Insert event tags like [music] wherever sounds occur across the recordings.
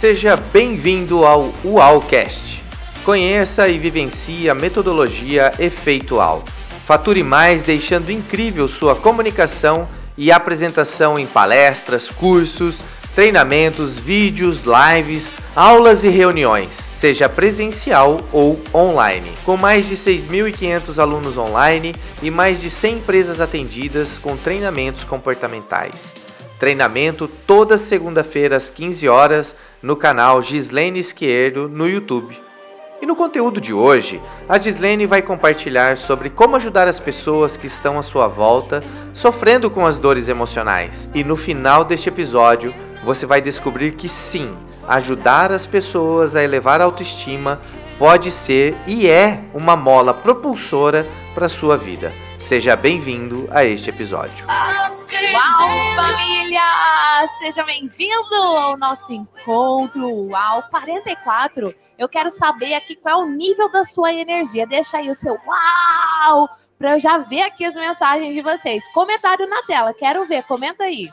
Seja bem-vindo ao UAUcast. Conheça e vivencie a metodologia Efeitual. Fature mais deixando incrível sua comunicação e apresentação em palestras, cursos, treinamentos, vídeos, lives, aulas e reuniões, seja presencial ou online. Com mais de 6.500 alunos online e mais de 100 empresas atendidas com treinamentos comportamentais. Treinamento toda segunda-feira às 15 horas no canal Gislene Esquerdo no YouTube. E no conteúdo de hoje, a Gislene vai compartilhar sobre como ajudar as pessoas que estão à sua volta sofrendo com as dores emocionais. E no final deste episódio, você vai descobrir que sim, ajudar as pessoas a elevar a autoestima pode ser e é uma mola propulsora para a sua vida. Seja bem-vindo a este episódio. Uau, família! Seja bem-vindo ao nosso encontro Uau 44. Eu quero saber aqui qual é o nível da sua energia. Deixa aí o seu uau para eu já ver aqui as mensagens de vocês. Comentário na tela, quero ver, comenta aí.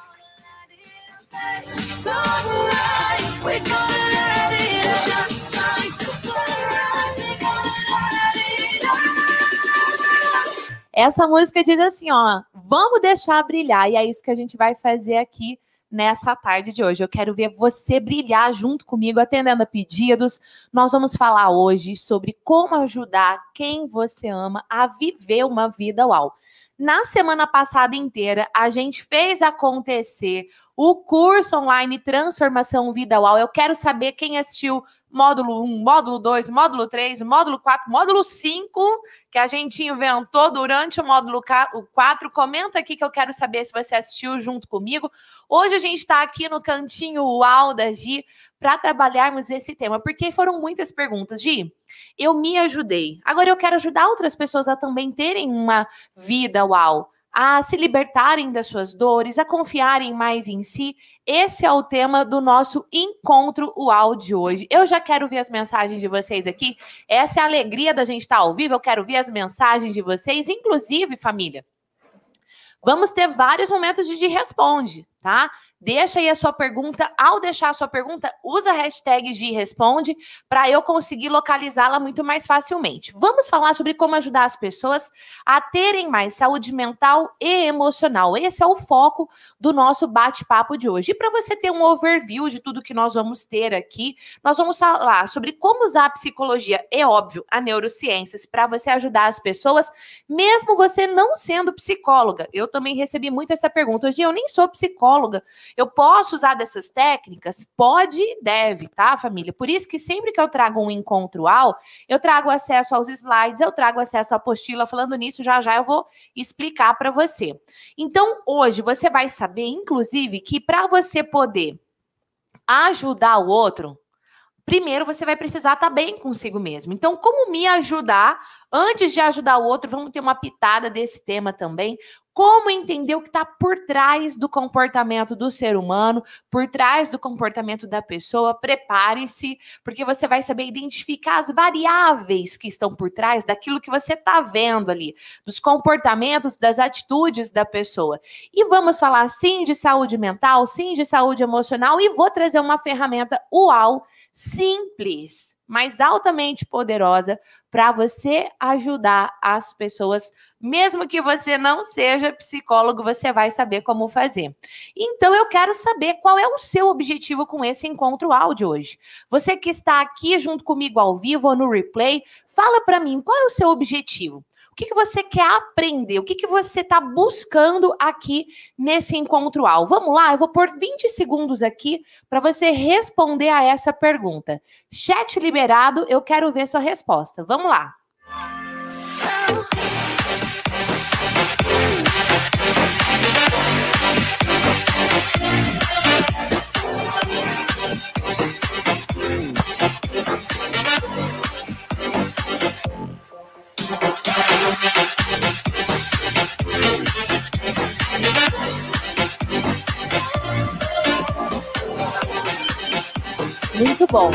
Essa música diz assim, ó, vamos deixar brilhar, e é isso que a gente vai fazer aqui nessa tarde de hoje. Eu quero ver você brilhar junto comigo, atendendo a pedidos. Nós vamos falar hoje sobre como ajudar quem você ama a viver uma vida uau. Na semana passada inteira, a gente fez acontecer o curso online Transformação Vida Uau. Eu quero saber quem assistiu módulo 1, módulo 2, módulo 3, módulo 4, módulo 5, que a gente inventou durante o módulo 4. Comenta aqui que eu quero saber se você assistiu junto comigo. Hoje a gente está aqui no cantinho UAU da Gi para trabalharmos esse tema, porque foram muitas perguntas. Gi, eu me ajudei. Agora eu quero ajudar outras pessoas a também terem uma vida UAU a se libertarem das suas dores, a confiarem mais em si. Esse é o tema do nosso encontro UAU de hoje. Eu já quero ver as mensagens de vocês aqui. Essa é a alegria da gente estar ao vivo. Eu quero ver as mensagens de vocês, inclusive, família. Vamos ter vários momentos de, de responde, tá? Deixa aí a sua pergunta. Ao deixar a sua pergunta, usa a hashtag de responde para eu conseguir localizá-la muito mais facilmente. Vamos falar sobre como ajudar as pessoas a terem mais saúde mental e emocional. Esse é o foco do nosso bate-papo de hoje. E para você ter um overview de tudo que nós vamos ter aqui, nós vamos falar sobre como usar a psicologia e, óbvio, a neurociências para você ajudar as pessoas, mesmo você não sendo psicóloga. Eu também recebi muito essa pergunta. Hoje eu nem sou psicóloga. Eu posso usar dessas técnicas? Pode e deve, tá, família? Por isso que sempre que eu trago um encontro ao, eu trago acesso aos slides, eu trago acesso à apostila. Falando nisso, já já eu vou explicar para você. Então, hoje você vai saber, inclusive, que para você poder ajudar o outro, primeiro você vai precisar estar tá bem consigo mesmo. Então, como me ajudar? Antes de ajudar o outro, vamos ter uma pitada desse tema também como entender o que está por trás do comportamento do ser humano, por trás do comportamento da pessoa. Prepare-se, porque você vai saber identificar as variáveis que estão por trás daquilo que você está vendo ali, dos comportamentos, das atitudes da pessoa. E vamos falar sim de saúde mental, sim de saúde emocional, e vou trazer uma ferramenta UAU simples mas altamente poderosa para você ajudar as pessoas, mesmo que você não seja psicólogo, você vai saber como fazer. Então eu quero saber qual é o seu objetivo com esse encontro áudio hoje. Você que está aqui junto comigo ao vivo ou no replay, fala para mim qual é o seu objetivo que, que você quer aprender? O que, que você está buscando aqui nesse encontro ao? Vamos lá, eu vou pôr 20 segundos aqui para você responder a essa pergunta. Chat liberado, eu quero ver sua resposta. Vamos lá. Bom.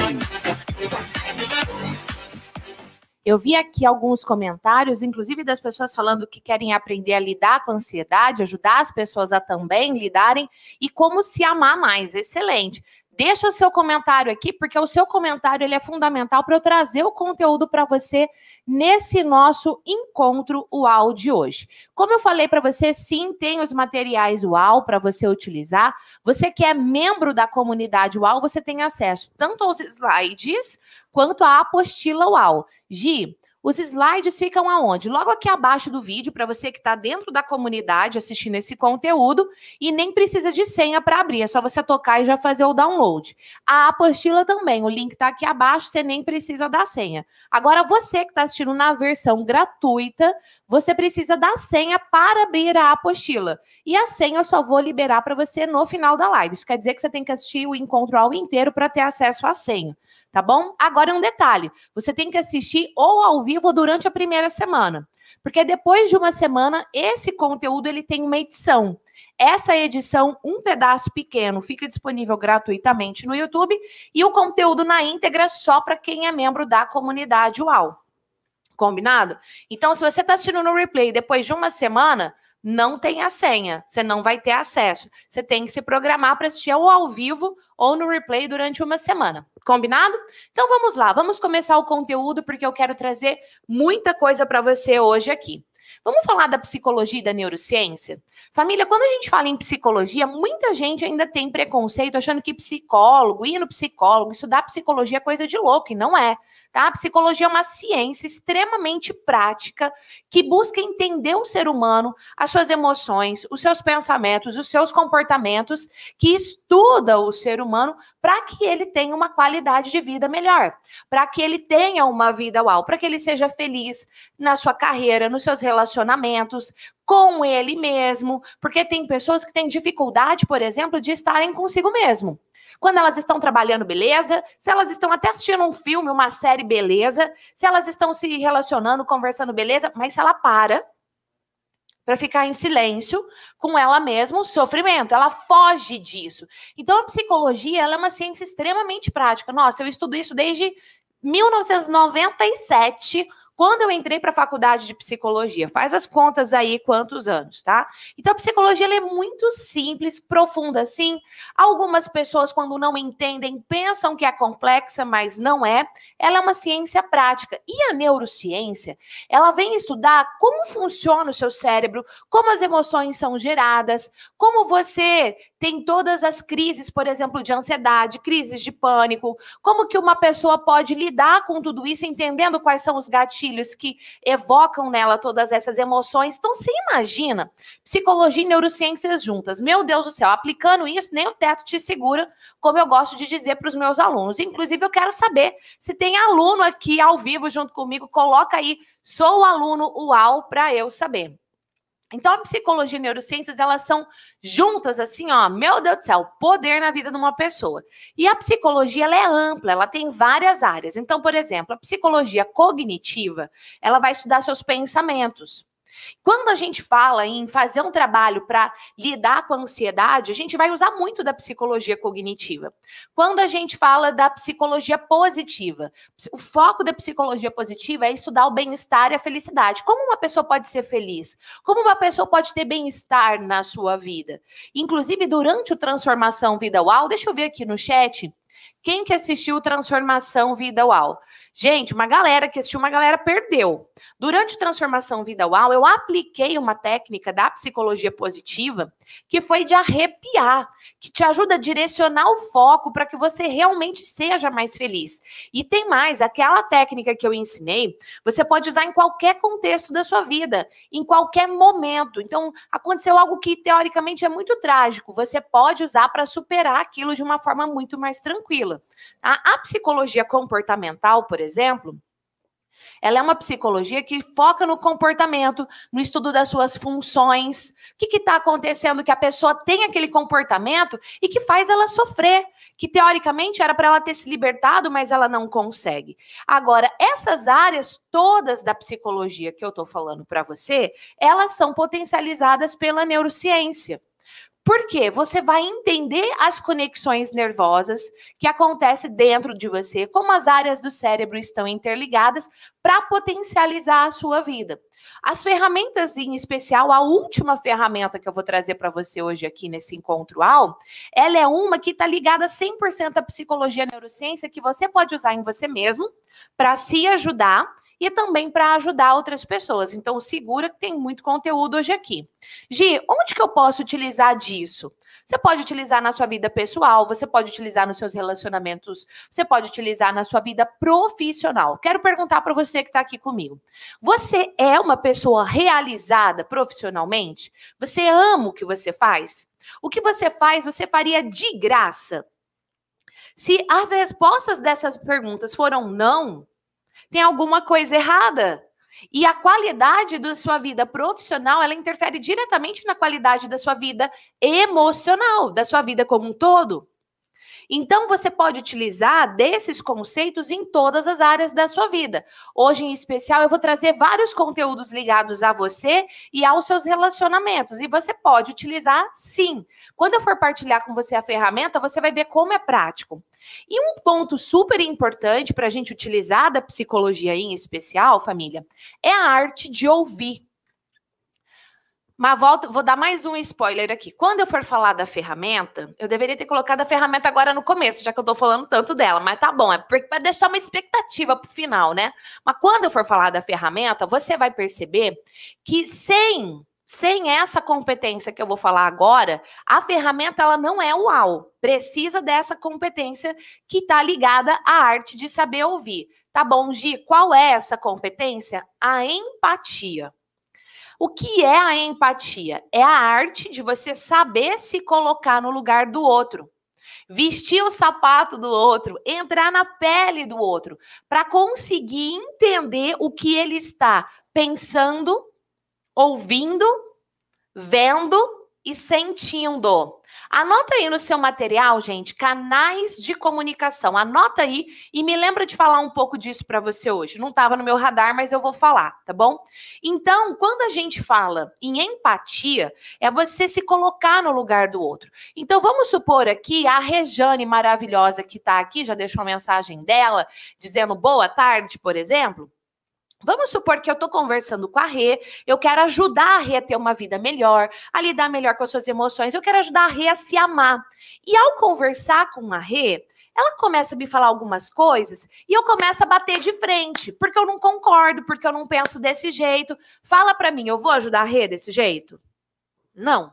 Eu vi aqui alguns comentários, inclusive das pessoas falando que querem aprender a lidar com a ansiedade, ajudar as pessoas a também lidarem e como se amar mais. Excelente. Deixa o seu comentário aqui, porque o seu comentário ele é fundamental para eu trazer o conteúdo para você nesse nosso encontro UAU de hoje. Como eu falei para você, sim, tem os materiais UAU para você utilizar. Você que é membro da comunidade UAU, você tem acesso tanto aos slides quanto à apostila UAU. Gi, os slides ficam aonde? Logo aqui abaixo do vídeo, para você que está dentro da comunidade assistindo esse conteúdo e nem precisa de senha para abrir, é só você tocar e já fazer o download. A apostila também, o link está aqui abaixo, você nem precisa da senha. Agora, você que está assistindo na versão gratuita, você precisa da senha para abrir a apostila. E a senha eu só vou liberar para você no final da live. Isso quer dizer que você tem que assistir o encontro ao inteiro para ter acesso à senha tá bom? Agora um detalhe: você tem que assistir ou ao vivo ou durante a primeira semana, porque depois de uma semana esse conteúdo ele tem uma edição. Essa edição, um pedaço pequeno, fica disponível gratuitamente no YouTube e o conteúdo na íntegra só para quem é membro da comunidade UAU. Combinado? Então, se você está assistindo no replay depois de uma semana, não tem a senha, você não vai ter acesso. Você tem que se programar para assistir ou ao vivo ou no replay durante uma semana. Combinado? Então vamos lá, vamos começar o conteúdo porque eu quero trazer muita coisa para você hoje aqui. Vamos falar da psicologia e da neurociência? Família, quando a gente fala em psicologia, muita gente ainda tem preconceito achando que psicólogo, ir no psicólogo, estudar psicologia é coisa de louco, e não é. Tá? A psicologia é uma ciência extremamente prática que busca entender o ser humano, as suas emoções, os seus pensamentos, os seus comportamentos, que estuda o ser humano para que ele tenha uma qualidade de vida melhor, para que ele tenha uma vida uau, para que ele seja feliz na sua carreira, nos seus relacionamentos, com ele mesmo, porque tem pessoas que têm dificuldade, por exemplo, de estarem consigo mesmo. Quando elas estão trabalhando, beleza. Se elas estão até assistindo um filme, uma série, beleza. Se elas estão se relacionando, conversando, beleza. Mas se ela para para ficar em silêncio com ela mesma, o sofrimento, ela foge disso. Então a psicologia, é uma ciência extremamente prática. Nossa, eu estudo isso desde 1997 quando eu entrei para a faculdade de psicologia, faz as contas aí quantos anos, tá? Então a psicologia é muito simples, profunda sim. Algumas pessoas quando não entendem pensam que é complexa, mas não é. Ela é uma ciência prática. E a neurociência, ela vem estudar como funciona o seu cérebro, como as emoções são geradas, como você tem todas as crises, por exemplo, de ansiedade, crises de pânico, como que uma pessoa pode lidar com tudo isso entendendo quais são os gatilhos gatilhos que evocam nela todas essas emoções. Então, você imagina psicologia e neurociências juntas. Meu Deus do céu, aplicando isso, nem o teto te segura, como eu gosto de dizer para os meus alunos. Inclusive, eu quero saber se tem aluno aqui ao vivo junto comigo. Coloca aí, sou o aluno UAU, para eu saber. Então, a psicologia e a neurociências, elas são juntas, assim, ó, meu Deus do céu, poder na vida de uma pessoa. E a psicologia, ela é ampla, ela tem várias áreas. Então, por exemplo, a psicologia cognitiva, ela vai estudar seus pensamentos. Quando a gente fala em fazer um trabalho para lidar com a ansiedade, a gente vai usar muito da psicologia cognitiva. Quando a gente fala da psicologia positiva, o foco da psicologia positiva é estudar o bem-estar e a felicidade. Como uma pessoa pode ser feliz? Como uma pessoa pode ter bem-estar na sua vida? Inclusive, durante o Transformação Vida UAU, deixa eu ver aqui no chat. Quem que assistiu Transformação Vida UAU? Gente, uma galera que assistiu, uma galera perdeu. Durante Transformação Vida UAU, eu apliquei uma técnica da psicologia positiva que foi de arrepiar, que te ajuda a direcionar o foco para que você realmente seja mais feliz. E tem mais, aquela técnica que eu ensinei, você pode usar em qualquer contexto da sua vida, em qualquer momento. Então, aconteceu algo que teoricamente é muito trágico, você pode usar para superar aquilo de uma forma muito mais tranquila. Tá? A psicologia comportamental, por exemplo, ela é uma psicologia que foca no comportamento, no estudo das suas funções. O que está acontecendo que a pessoa tem aquele comportamento e que faz ela sofrer, que teoricamente era para ela ter se libertado, mas ela não consegue. Agora, essas áreas todas da psicologia que eu estou falando para você, elas são potencializadas pela neurociência. Porque você vai entender as conexões nervosas que acontecem dentro de você, como as áreas do cérebro estão interligadas para potencializar a sua vida. As ferramentas, em especial, a última ferramenta que eu vou trazer para você hoje aqui nesse encontro AL, ela é uma que está ligada 100% à psicologia e neurociência, que você pode usar em você mesmo para se ajudar e também para ajudar outras pessoas. Então, segura que tem muito conteúdo hoje aqui. Gi, onde que eu posso utilizar disso? Você pode utilizar na sua vida pessoal, você pode utilizar nos seus relacionamentos, você pode utilizar na sua vida profissional. Quero perguntar para você que está aqui comigo. Você é uma pessoa realizada profissionalmente? Você ama o que você faz? O que você faz, você faria de graça? Se as respostas dessas perguntas foram não, tem alguma coisa errada. E a qualidade da sua vida profissional, ela interfere diretamente na qualidade da sua vida emocional, da sua vida como um todo. Então, você pode utilizar desses conceitos em todas as áreas da sua vida. Hoje, em especial, eu vou trazer vários conteúdos ligados a você e aos seus relacionamentos. E você pode utilizar sim. Quando eu for partilhar com você a ferramenta, você vai ver como é prático. E um ponto super importante para a gente utilizar da psicologia em especial, família, é a arte de ouvir. Mas volto, vou dar mais um spoiler aqui. Quando eu for falar da ferramenta, eu deveria ter colocado a ferramenta agora no começo, já que eu tô falando tanto dela, mas tá bom, é para deixar uma expectativa pro final, né? Mas quando eu for falar da ferramenta, você vai perceber que sem sem essa competência que eu vou falar agora, a ferramenta ela não é uau. Precisa dessa competência que está ligada à arte de saber ouvir. Tá bom, Gi? Qual é essa competência? A empatia. O que é a empatia? É a arte de você saber se colocar no lugar do outro, vestir o sapato do outro, entrar na pele do outro, para conseguir entender o que ele está pensando, ouvindo, vendo e sentindo. Anota aí no seu material, gente, canais de comunicação. Anota aí e me lembra de falar um pouco disso para você hoje. Não estava no meu radar, mas eu vou falar, tá bom? Então, quando a gente fala em empatia, é você se colocar no lugar do outro. Então, vamos supor aqui a Rejane maravilhosa que está aqui, já deixou uma mensagem dela dizendo boa tarde, por exemplo. Vamos supor que eu estou conversando com a Rê, eu quero ajudar a Rê a ter uma vida melhor, a lidar melhor com as suas emoções, eu quero ajudar a Rê a se amar. E ao conversar com a Rê, ela começa a me falar algumas coisas e eu começo a bater de frente, porque eu não concordo, porque eu não penso desse jeito. Fala para mim, eu vou ajudar a Rê desse jeito? Não.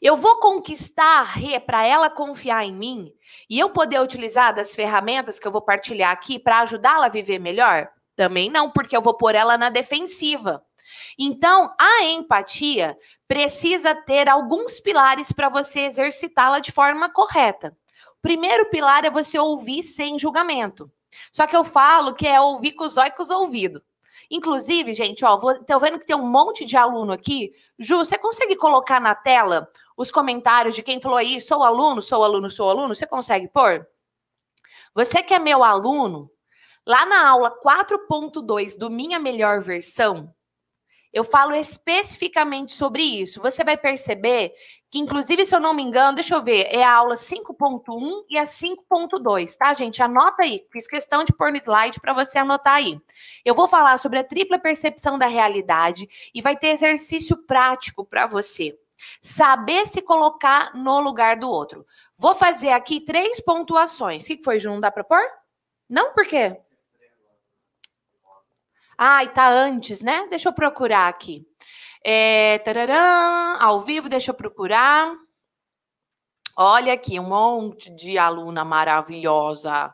Eu vou conquistar a Rê para ela confiar em mim e eu poder utilizar das ferramentas que eu vou partilhar aqui para ajudá-la a viver melhor? Também não, porque eu vou pôr ela na defensiva. Então, a empatia precisa ter alguns pilares para você exercitá-la de forma correta. O primeiro pilar é você ouvir sem julgamento. Só que eu falo que é ouvir com os olhos com os ouvidos. Inclusive, gente, ó, vou, vendo que tem um monte de aluno aqui. Ju, você consegue colocar na tela os comentários de quem falou aí, sou aluno, sou aluno, sou aluno? Você consegue pôr? Você que é meu aluno, Lá na aula 4.2 do Minha Melhor Versão, eu falo especificamente sobre isso. Você vai perceber que, inclusive, se eu não me engano, deixa eu ver, é a aula 5.1 e a 5.2, tá, gente? Anota aí. Fiz questão de pôr no slide para você anotar aí. Eu vou falar sobre a tripla percepção da realidade e vai ter exercício prático para você. Saber se colocar no lugar do outro. Vou fazer aqui três pontuações. O que foi, Ju? Não dá para pôr? Não, por quê? Ai, tá antes, né? Deixa eu procurar aqui. É, tararã, ao vivo, deixa eu procurar. Olha aqui, um monte de aluna maravilhosa.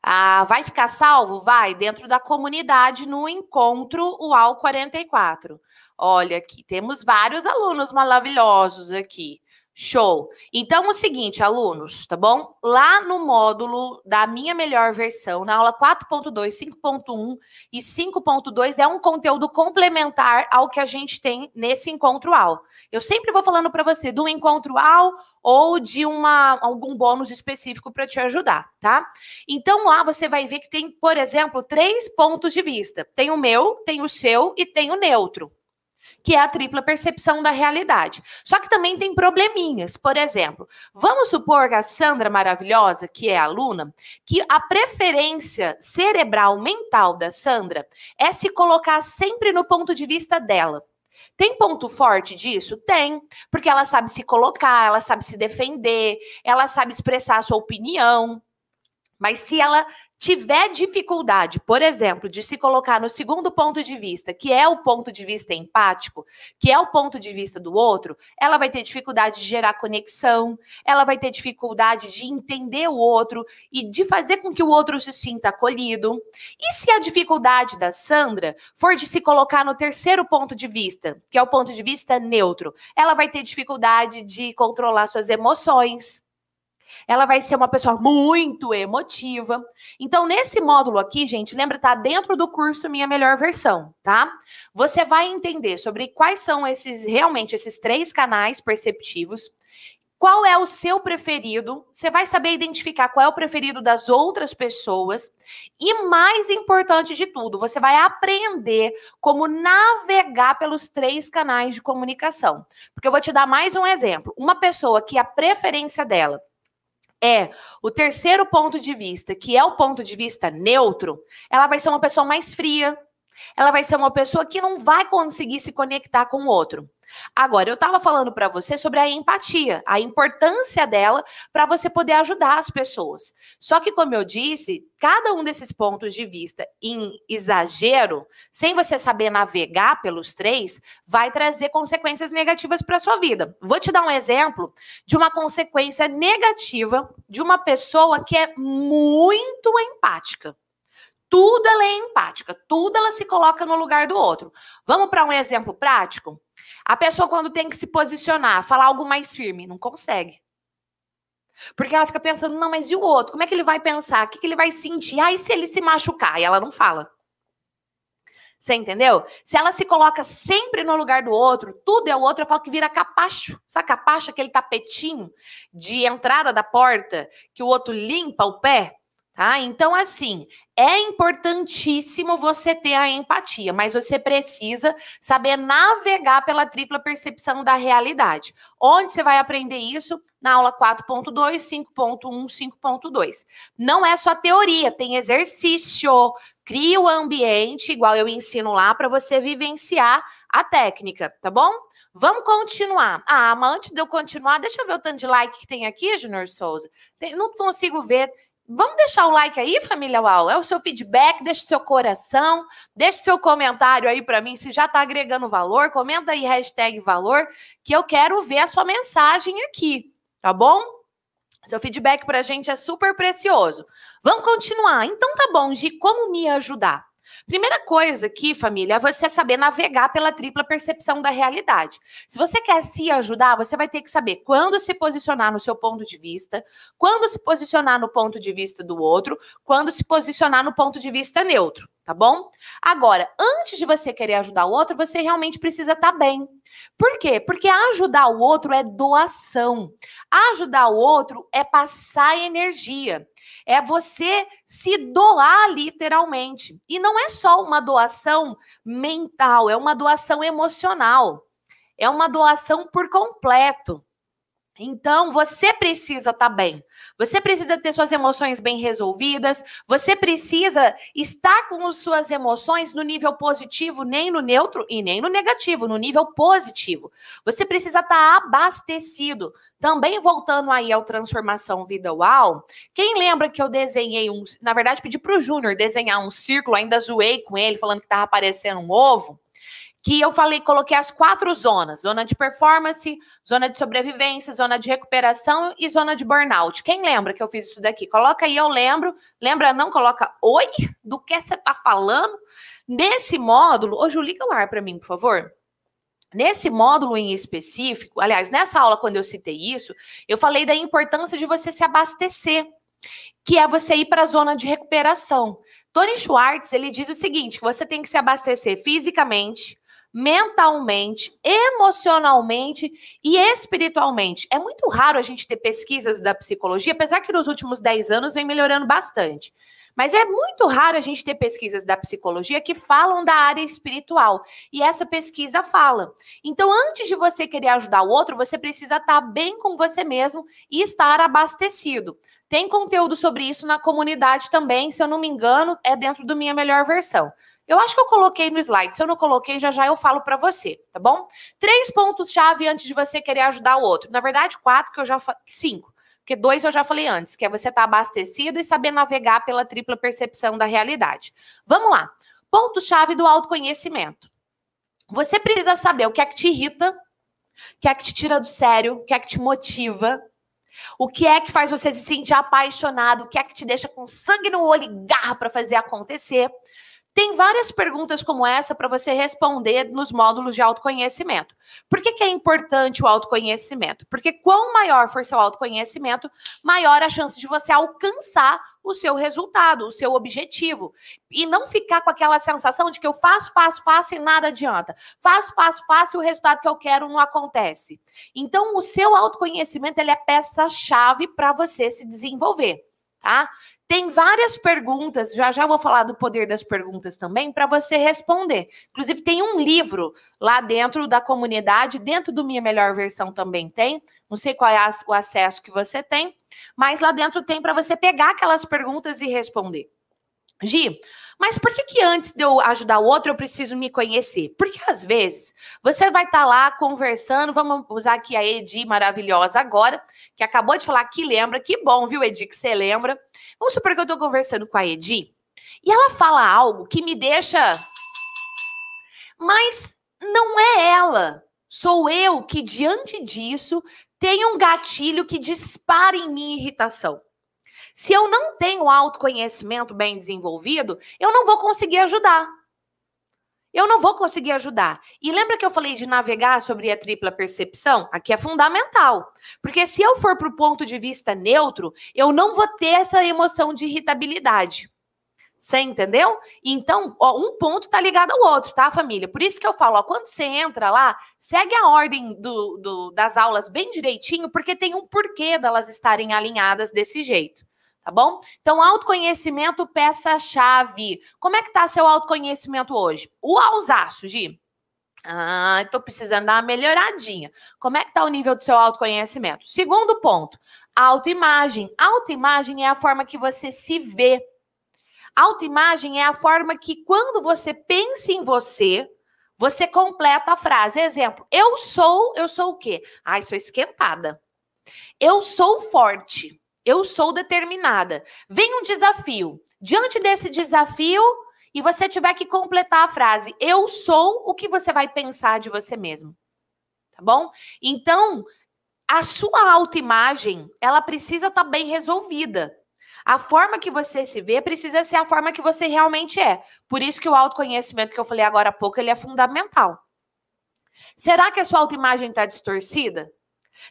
Ah, vai ficar salvo? Vai, dentro da comunidade no encontro UAL 44. Olha aqui, temos vários alunos maravilhosos aqui. Show. Então, o seguinte, alunos, tá bom? Lá no módulo da minha melhor versão, na aula 4.2, 5.1 e 5.2, é um conteúdo complementar ao que a gente tem nesse encontro AL. Eu sempre vou falando para você do encontro AL ou de uma, algum bônus específico para te ajudar, tá? Então, lá você vai ver que tem, por exemplo, três pontos de vista: tem o meu, tem o seu e tem o neutro. Que é a tripla percepção da realidade. Só que também tem probleminhas. Por exemplo, vamos supor que a Sandra maravilhosa, que é aluna, que a preferência cerebral mental da Sandra é se colocar sempre no ponto de vista dela. Tem ponto forte disso? Tem, porque ela sabe se colocar, ela sabe se defender, ela sabe expressar a sua opinião. Mas se ela tiver dificuldade, por exemplo, de se colocar no segundo ponto de vista, que é o ponto de vista empático, que é o ponto de vista do outro, ela vai ter dificuldade de gerar conexão, ela vai ter dificuldade de entender o outro e de fazer com que o outro se sinta acolhido. E se a dificuldade da Sandra for de se colocar no terceiro ponto de vista, que é o ponto de vista neutro, ela vai ter dificuldade de controlar suas emoções ela vai ser uma pessoa muito emotiva. Então, nesse módulo aqui, gente, lembra, tá dentro do curso Minha Melhor Versão, tá? Você vai entender sobre quais são esses, realmente, esses três canais perceptivos. Qual é o seu preferido? Você vai saber identificar qual é o preferido das outras pessoas. E mais importante de tudo, você vai aprender como navegar pelos três canais de comunicação. Porque eu vou te dar mais um exemplo. Uma pessoa que a preferência dela é o terceiro ponto de vista, que é o ponto de vista neutro, ela vai ser uma pessoa mais fria. Ela vai ser uma pessoa que não vai conseguir se conectar com o outro. Agora, eu estava falando para você sobre a empatia, a importância dela para você poder ajudar as pessoas. Só que, como eu disse, cada um desses pontos de vista em exagero, sem você saber navegar pelos três, vai trazer consequências negativas para sua vida. Vou te dar um exemplo de uma consequência negativa de uma pessoa que é muito empática. Tudo ela é empática, tudo ela se coloca no lugar do outro. Vamos para um exemplo prático? A pessoa, quando tem que se posicionar, falar algo mais firme, não consegue. Porque ela fica pensando, não, mas e o outro? Como é que ele vai pensar? O que, que ele vai sentir? Ah, e se ele se machucar? E ela não fala. Você entendeu? Se ela se coloca sempre no lugar do outro, tudo é o outro, eu falo que vira capacho. Sabe capacho, aquele tapetinho de entrada da porta que o outro limpa o pé? Tá? Então, assim, é importantíssimo você ter a empatia, mas você precisa saber navegar pela tripla percepção da realidade. Onde você vai aprender isso? Na aula 4.2, 5.1, 5.2. Não é só teoria, tem exercício. Cria o ambiente, igual eu ensino lá, para você vivenciar a técnica, tá bom? Vamos continuar. Ah, mas antes de eu continuar, deixa eu ver o tanto de like que tem aqui, Junior Souza. Tem, não consigo ver. Vamos deixar o like aí, família UAU. É o seu feedback, deixe seu coração, deixe seu comentário aí para mim se já está agregando valor. Comenta aí hashtag valor, que eu quero ver a sua mensagem aqui, tá bom? Seu feedback para a gente é super precioso. Vamos continuar. Então tá bom, Gi, como me ajudar? Primeira coisa aqui, família, é você saber navegar pela tripla percepção da realidade. Se você quer se ajudar, você vai ter que saber quando se posicionar no seu ponto de vista, quando se posicionar no ponto de vista do outro, quando se posicionar no ponto de vista neutro, tá bom? Agora, antes de você querer ajudar o outro, você realmente precisa estar tá bem. Por quê? Porque ajudar o outro é doação. Ajudar o outro é passar energia. É você se doar literalmente. E não é só uma doação mental, é uma doação emocional. É uma doação por completo. Então, você precisa estar tá bem. Você precisa ter suas emoções bem resolvidas. Você precisa estar com as suas emoções no nível positivo, nem no neutro e nem no negativo, no nível positivo. Você precisa estar tá abastecido. Também voltando aí ao Transformação Vida Uau, quem lembra que eu desenhei um. Na verdade, pedi para o Júnior desenhar um círculo, ainda zoei com ele, falando que estava aparecendo um ovo que eu falei, coloquei as quatro zonas: zona de performance, zona de sobrevivência, zona de recuperação e zona de burnout. Quem lembra que eu fiz isso daqui? Coloca aí, eu lembro. Lembra não? Coloca oi, do que você está falando? Nesse módulo, ô Ju, liga o ar para mim, por favor. Nesse módulo em específico, aliás, nessa aula, quando eu citei isso, eu falei da importância de você se abastecer, que é você ir para a zona de recuperação. Tony Schwartz, ele diz o seguinte, que você tem que se abastecer fisicamente, mentalmente, emocionalmente e espiritualmente. É muito raro a gente ter pesquisas da psicologia, apesar que nos últimos 10 anos vem melhorando bastante. Mas é muito raro a gente ter pesquisas da psicologia que falam da área espiritual. E essa pesquisa fala. Então, antes de você querer ajudar o outro, você precisa estar bem com você mesmo e estar abastecido. Tem conteúdo sobre isso na comunidade também, se eu não me engano, é dentro do minha melhor versão. Eu acho que eu coloquei no slide. Se eu não coloquei, já já eu falo para você, tá bom? Três pontos-chave antes de você querer ajudar o outro. Na verdade, quatro que eu já cinco. Porque dois eu já falei antes, que é você estar tá abastecido e saber navegar pela tripla percepção da realidade. Vamos lá. Ponto-chave do autoconhecimento. Você precisa saber o que é que te irrita, o que é que te tira do sério, o que é que te motiva, o que é que faz você se sentir apaixonado, o que é que te deixa com sangue no olho e garra para fazer acontecer. Tem várias perguntas como essa para você responder nos módulos de autoconhecimento. Por que, que é importante o autoconhecimento? Porque quanto maior for seu autoconhecimento, maior a chance de você alcançar o seu resultado, o seu objetivo. E não ficar com aquela sensação de que eu faço, faço, faço e nada adianta. Faço, faço, faço e o resultado que eu quero não acontece. Então, o seu autoconhecimento ele é peça-chave para você se desenvolver tá? Tem várias perguntas, já já vou falar do poder das perguntas também, para você responder. Inclusive, tem um livro lá dentro da comunidade, dentro do Minha Melhor Versão também tem. Não sei qual é o acesso que você tem, mas lá dentro tem para você pegar aquelas perguntas e responder. Gi, mas por que, que antes de eu ajudar o outro eu preciso me conhecer? Porque às vezes você vai estar tá lá conversando, vamos usar aqui a Edi maravilhosa agora, que acabou de falar que lembra, que bom, viu, Edi, que você lembra. Vamos supor que eu estou conversando com a Edi e ela fala algo que me deixa. Mas não é ela. Sou eu que, diante disso, tenho um gatilho que dispara em mim irritação. Se eu não tenho autoconhecimento bem desenvolvido, eu não vou conseguir ajudar. Eu não vou conseguir ajudar. E lembra que eu falei de navegar sobre a tripla percepção? Aqui é fundamental. Porque se eu for para o ponto de vista neutro, eu não vou ter essa emoção de irritabilidade. Você entendeu? Então, ó, um ponto tá ligado ao outro, tá, família? Por isso que eu falo, ó, quando você entra lá, segue a ordem do, do, das aulas bem direitinho, porque tem um porquê delas estarem alinhadas desse jeito tá bom? Então, autoconhecimento, peça-chave. Como é que tá seu autoconhecimento hoje? O alzaço, Gi. Ah, tô precisando dar uma melhoradinha. Como é que tá o nível do seu autoconhecimento? Segundo ponto, autoimagem. Autoimagem é a forma que você se vê. Autoimagem é a forma que quando você pensa em você, você completa a frase. Exemplo, eu sou, eu sou o quê? Ai, sou esquentada. Eu sou forte. Eu sou determinada. Vem um desafio. Diante desse desafio, e você tiver que completar a frase, eu sou o que você vai pensar de você mesmo. Tá bom? Então, a sua autoimagem, ela precisa estar tá bem resolvida. A forma que você se vê precisa ser a forma que você realmente é. Por isso que o autoconhecimento que eu falei agora há pouco, ele é fundamental. Será que a sua autoimagem está distorcida?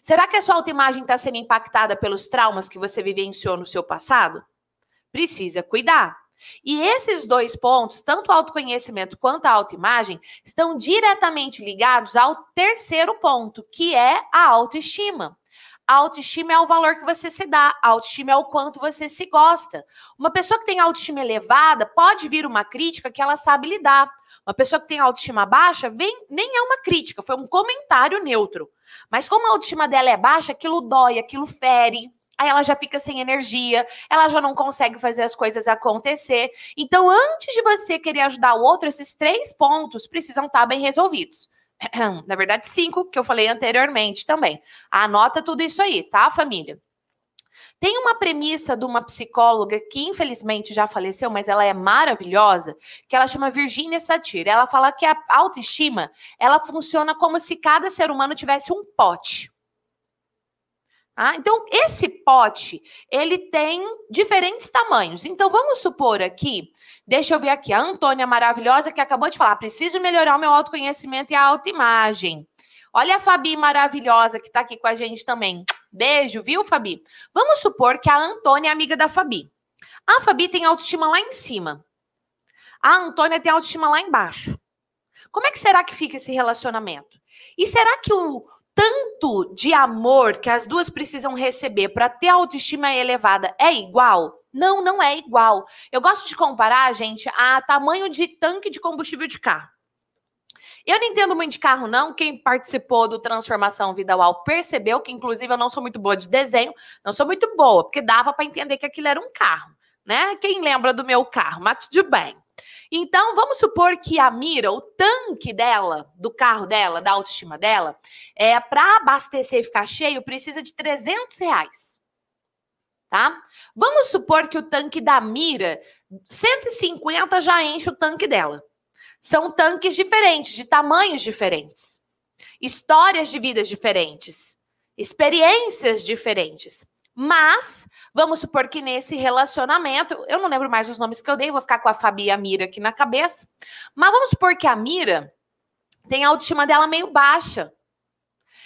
Será que a sua autoimagem está sendo impactada pelos traumas que você vivenciou no seu passado? Precisa cuidar. E esses dois pontos, tanto o autoconhecimento quanto a autoimagem, estão diretamente ligados ao terceiro ponto, que é a autoestima. A autoestima é o valor que você se dá, autoestima é o quanto você se gosta. Uma pessoa que tem autoestima elevada pode vir uma crítica que ela sabe lidar. Uma pessoa que tem autoestima baixa, vem, nem é uma crítica, foi um comentário neutro. Mas como a autoestima dela é baixa, aquilo dói, aquilo fere. Aí ela já fica sem energia, ela já não consegue fazer as coisas acontecer. Então, antes de você querer ajudar o outro, esses três pontos precisam estar bem resolvidos. [clears throat] na verdade, cinco, que eu falei anteriormente também. Anota tudo isso aí, tá, família? Tem uma premissa de uma psicóloga que infelizmente já faleceu, mas ela é maravilhosa, que ela chama Virginia Satir. Ela fala que a autoestima, ela funciona como se cada ser humano tivesse um pote. Ah, então, esse pote, ele tem diferentes tamanhos. Então, vamos supor aqui, deixa eu ver aqui, a Antônia maravilhosa que acabou de falar, preciso melhorar o meu autoconhecimento e a autoimagem. Olha a Fabi maravilhosa que está aqui com a gente também. Beijo, viu, Fabi? Vamos supor que a Antônia é amiga da Fabi. A Fabi tem autoestima lá em cima. A Antônia tem autoestima lá embaixo. Como é que será que fica esse relacionamento? E será que o tanto de amor que as duas precisam receber para ter autoestima elevada é igual? Não, não é igual. Eu gosto de comparar, gente, a tamanho de tanque de combustível de carro. Eu não entendo muito de carro, não. Quem participou do Transformação Vida Uau percebeu que, inclusive, eu não sou muito boa de desenho, não sou muito boa, porque dava para entender que aquilo era um carro, né? Quem lembra do meu carro? Mas tudo bem. Então, vamos supor que a mira, o tanque dela, do carro dela, da autoestima dela, é para abastecer e ficar cheio, precisa de 300 reais. Tá? Vamos supor que o tanque da mira, 150 já enche o tanque dela. São tanques diferentes, de tamanhos diferentes, histórias de vidas diferentes, experiências diferentes. Mas, vamos supor que nesse relacionamento, eu não lembro mais os nomes que eu dei, vou ficar com a Fabi e a Mira aqui na cabeça. Mas vamos supor que a Mira tem a autoestima dela meio baixa.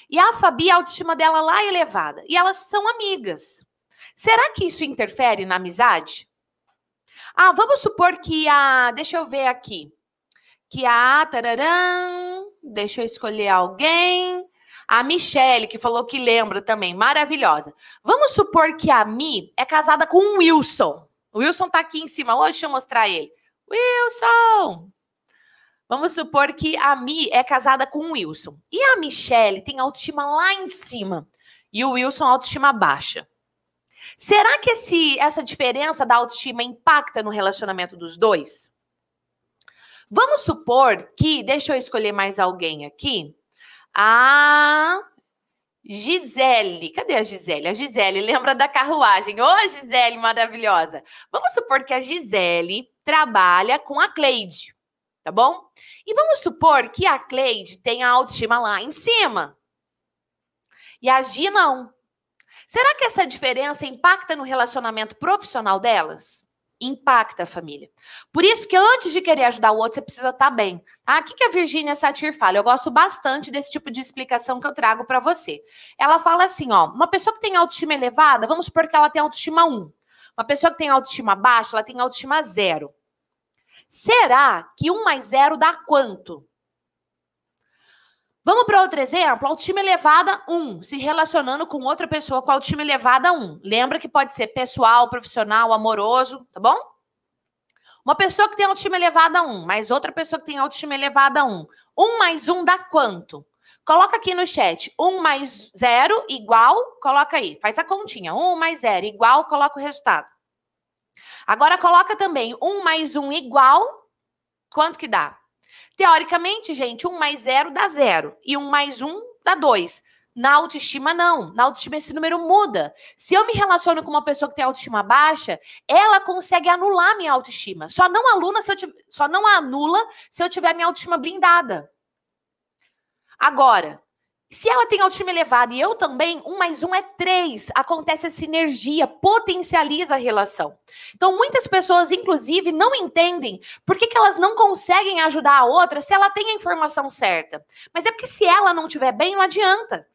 E a Fabi, a autoestima dela lá elevada. E elas são amigas. Será que isso interfere na amizade? Ah, vamos supor que a. Deixa eu ver aqui que a tararam, deixa eu escolher alguém. A Michelle, que falou que lembra também, maravilhosa. Vamos supor que a Mi é casada com o Wilson. O Wilson tá aqui em cima. Hoje deixa eu mostrar ele. Wilson! Vamos supor que a Mi é casada com o Wilson. E a Michelle tem autoestima lá em cima. E o Wilson autoestima baixa. Será que esse, essa diferença da autoestima impacta no relacionamento dos dois? Vamos supor que, deixa eu escolher mais alguém aqui. A Gisele. Cadê a Gisele? A Gisele lembra da carruagem. Ô, oh, Gisele maravilhosa. Vamos supor que a Gisele trabalha com a Cleide, tá bom? E vamos supor que a Cleide tem a autoestima lá em cima. E a Gi não. Será que essa diferença impacta no relacionamento profissional delas? Impacta a família. Por isso que antes de querer ajudar o outro, você precisa estar tá bem. Tá? O que a Virginia Satir fala? Eu gosto bastante desse tipo de explicação que eu trago para você. Ela fala assim, ó, uma pessoa que tem autoestima elevada, vamos supor que ela tem autoestima 1. Uma pessoa que tem autoestima baixa, ela tem autoestima 0. Será que 1 mais 0 dá quanto? Vamos para outro exemplo, autoestima elevada 1, se relacionando com outra pessoa com autoestima elevada 1. Lembra que pode ser pessoal, profissional, amoroso, tá bom? Uma pessoa que tem autoestima elevada 1, mais outra pessoa que tem autoestima elevada 1. 1 mais 1 dá quanto? Coloca aqui no chat. 1 mais 0 igual, coloca aí, faz a continha. 1 mais 0 igual, coloca o resultado. Agora coloca também 1 mais 1 igual, quanto que dá? Teoricamente, gente, 1 mais 0 dá 0 e 1 mais 1 dá 2. Na autoestima, não. Na autoestima, esse número muda. Se eu me relaciono com uma pessoa que tem autoestima baixa, ela consegue anular minha autoestima. Só não, aluna se eu só não anula se eu tiver minha autoestima blindada. Agora, se ela tem autoestima elevada e eu também, um mais um é três. Acontece a sinergia, potencializa a relação. Então, muitas pessoas, inclusive, não entendem por que, que elas não conseguem ajudar a outra se ela tem a informação certa. Mas é porque se ela não estiver bem, não adianta.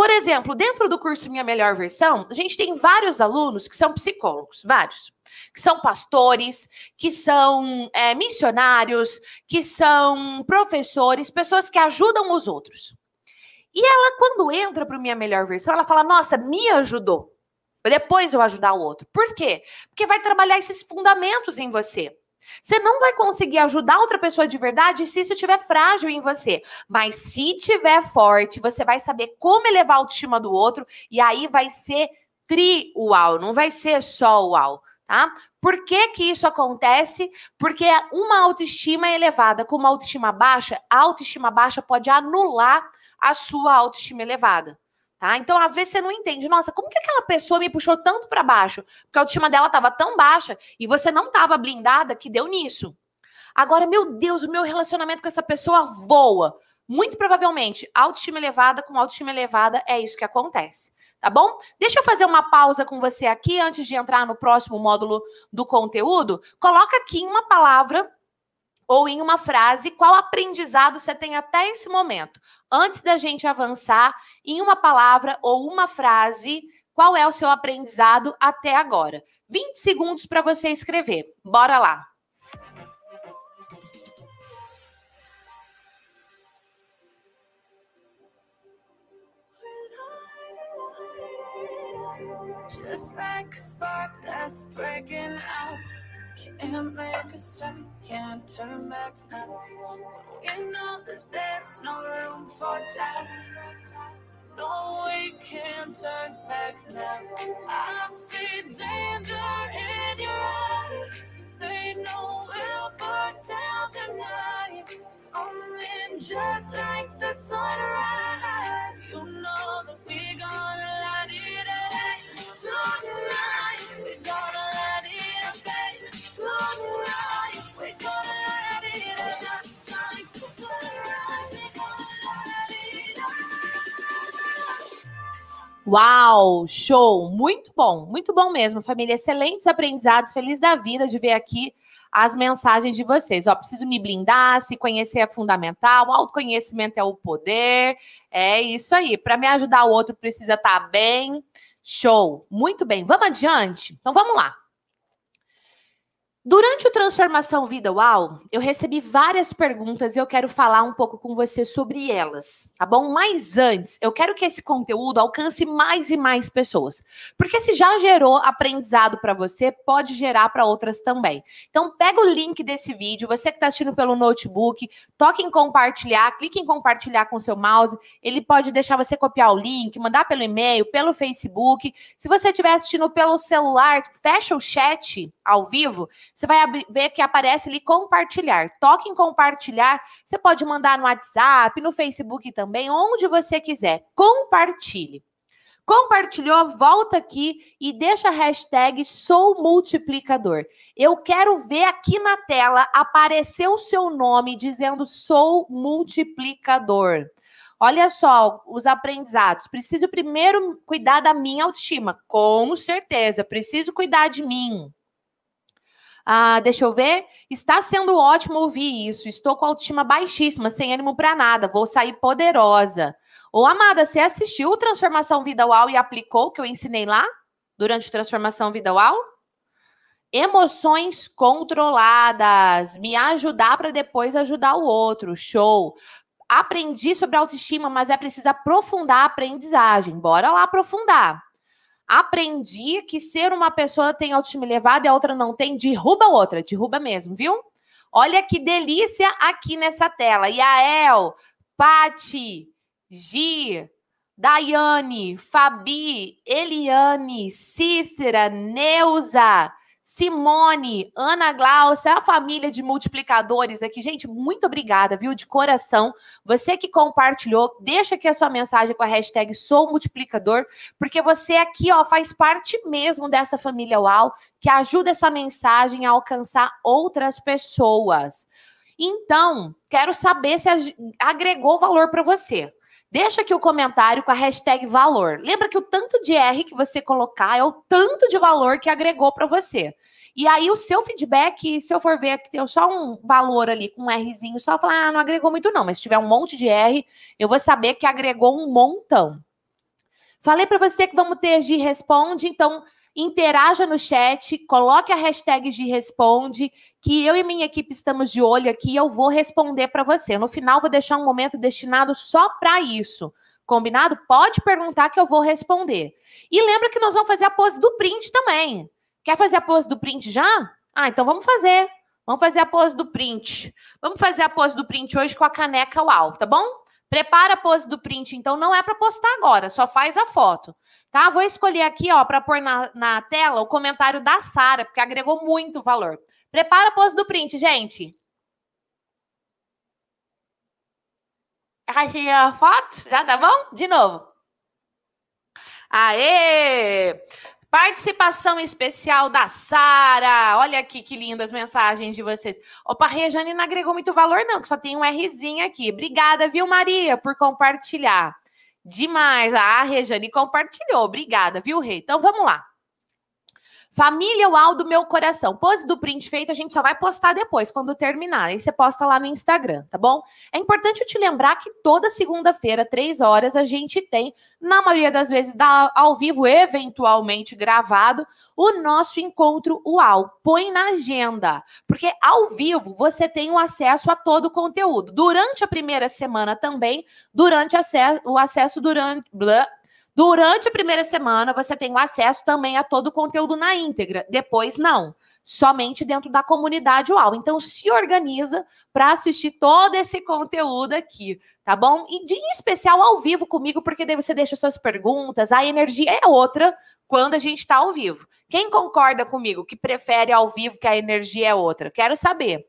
Por exemplo, dentro do curso Minha Melhor Versão, a gente tem vários alunos que são psicólogos, vários, que são pastores, que são é, missionários, que são professores, pessoas que ajudam os outros. E ela, quando entra para Minha Melhor Versão, ela fala: Nossa, me ajudou. Depois eu ajudar o outro. Por quê? Porque vai trabalhar esses fundamentos em você. Você não vai conseguir ajudar outra pessoa de verdade se isso estiver frágil em você. Mas se tiver forte, você vai saber como elevar a autoestima do outro e aí vai ser tri uau, não vai ser só uau, tá? Por que que isso acontece? Porque uma autoestima elevada com uma autoestima baixa, a autoestima baixa pode anular a sua autoestima elevada. Tá? Então, às vezes você não entende, nossa, como que aquela pessoa me puxou tanto para baixo? Porque a autoestima dela estava tão baixa e você não estava blindada que deu nisso. Agora, meu Deus, o meu relacionamento com essa pessoa voa. Muito provavelmente, autoestima elevada com autoestima elevada é isso que acontece, tá bom? Deixa eu fazer uma pausa com você aqui antes de entrar no próximo módulo do conteúdo. Coloca aqui uma palavra ou em uma frase qual aprendizado você tem até esse momento. Antes da gente avançar, em uma palavra ou uma frase, qual é o seu aprendizado até agora? 20 segundos para você escrever. Bora lá. Just like a spark that's breaking out. Can't make a stop, can't turn back now. You know that there's no room for doubt. No, we can't turn back now. I see danger in your eyes. They know we'll burn down the night. Coming just like Uau, show, muito bom, muito bom mesmo, família. Excelentes aprendizados, feliz da vida de ver aqui as mensagens de vocês. Ó, preciso me blindar, se conhecer é fundamental, autoconhecimento é o poder. É isso aí. Para me ajudar o outro precisa estar tá bem. Show. Muito bem. Vamos adiante? Então vamos lá. Durante o Transformação Vida UAU, eu recebi várias perguntas e eu quero falar um pouco com você sobre elas, tá bom? Mas antes, eu quero que esse conteúdo alcance mais e mais pessoas. Porque se já gerou aprendizado para você, pode gerar para outras também. Então, pega o link desse vídeo, você que está assistindo pelo notebook, toque em compartilhar, clique em compartilhar com seu mouse. Ele pode deixar você copiar o link, mandar pelo e-mail, pelo Facebook. Se você estiver assistindo pelo celular, fecha o chat ao vivo você vai ver que aparece ali compartilhar. Toque em compartilhar. Você pode mandar no WhatsApp, no Facebook também, onde você quiser. Compartilhe. Compartilhou, volta aqui e deixa a hashtag sou multiplicador. Eu quero ver aqui na tela aparecer o seu nome dizendo sou multiplicador. Olha só os aprendizados. Preciso primeiro cuidar da minha autoestima. Com certeza, preciso cuidar de mim. Ah, deixa eu ver. Está sendo ótimo ouvir isso. Estou com autoestima baixíssima, sem ânimo para nada. Vou sair poderosa. Ô, amada, você assistiu o Transformação Vida Uau e aplicou o que eu ensinei lá? Durante o Transformação Vida Uau? Emoções controladas. Me ajudar para depois ajudar o outro. Show. Aprendi sobre autoestima, mas é preciso aprofundar a aprendizagem. Bora lá aprofundar aprendi que ser uma pessoa tem autoestima elevada e a outra não tem, derruba a outra, derruba mesmo, viu? Olha que delícia aqui nessa tela. Yael, Pati, Gi, Daiane, Fabi, Eliane, Cícera, Neuza, Simone, Ana Glaucia, a família de multiplicadores aqui. Gente, muito obrigada, viu? De coração. Você que compartilhou, deixa aqui a sua mensagem com a hashtag Sou Multiplicador, porque você aqui, ó, faz parte mesmo dessa família UAU, que ajuda essa mensagem a alcançar outras pessoas. Então, quero saber se agregou valor para você. Deixa aqui o comentário com a hashtag valor. Lembra que o tanto de R que você colocar é o tanto de valor que agregou para você. E aí o seu feedback, se eu for ver que tem só um valor ali com um Rzinho, só falar, ah, não agregou muito não, mas se tiver um monte de R, eu vou saber que agregou um montão. Falei para você que vamos ter G responde, então interaja no chat, coloque a hashtag de responde, que eu e minha equipe estamos de olho aqui e eu vou responder para você. No final, vou deixar um momento destinado só para isso. Combinado? Pode perguntar que eu vou responder. E lembra que nós vamos fazer a pose do print também. Quer fazer a pose do print já? Ah, então vamos fazer. Vamos fazer a pose do print. Vamos fazer a pose do print hoje com a caneca UAU, tá bom? Prepara a pose do print, então não é para postar agora, só faz a foto, tá? Vou escolher aqui, ó, para pôr na, na tela o comentário da Sara, porque agregou muito valor. Prepara a pose do print, gente. Aqui a foto, já tá bom? De novo. Aê! Participação especial da Sara. Olha aqui que lindas mensagens de vocês. Opa, Rejane não agregou muito valor, não, que só tem um Rzinho aqui. Obrigada, viu, Maria, por compartilhar. Demais. Ah, a Rejane compartilhou. Obrigada, viu, Rei? Então vamos lá. Família UAU do meu coração. Pose do print feito a gente só vai postar depois, quando terminar. Aí você posta lá no Instagram, tá bom? É importante eu te lembrar que toda segunda-feira, três horas, a gente tem, na maioria das vezes, ao vivo, eventualmente gravado, o nosso encontro UAU. Põe na agenda, porque ao vivo você tem o acesso a todo o conteúdo. Durante a primeira semana também, durante o acesso durante. Durante a primeira semana, você tem o acesso também a todo o conteúdo na íntegra. Depois, não. Somente dentro da comunidade UAU. Então, se organiza para assistir todo esse conteúdo aqui, tá bom? E de especial ao vivo comigo, porque daí você deixa suas perguntas. A energia é outra quando a gente está ao vivo. Quem concorda comigo que prefere ao vivo que a energia é outra? Quero saber.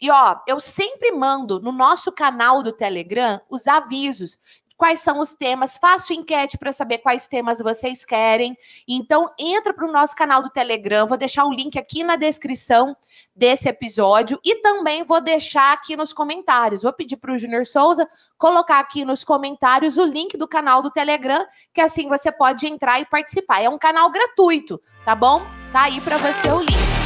E ó, eu sempre mando no nosso canal do Telegram os avisos quais são os temas, faço enquete para saber quais temas vocês querem. Então, entra para o nosso canal do Telegram, vou deixar o link aqui na descrição desse episódio e também vou deixar aqui nos comentários. Vou pedir para o Júnior Souza colocar aqui nos comentários o link do canal do Telegram, que assim você pode entrar e participar. É um canal gratuito, tá bom? Tá aí para você o link.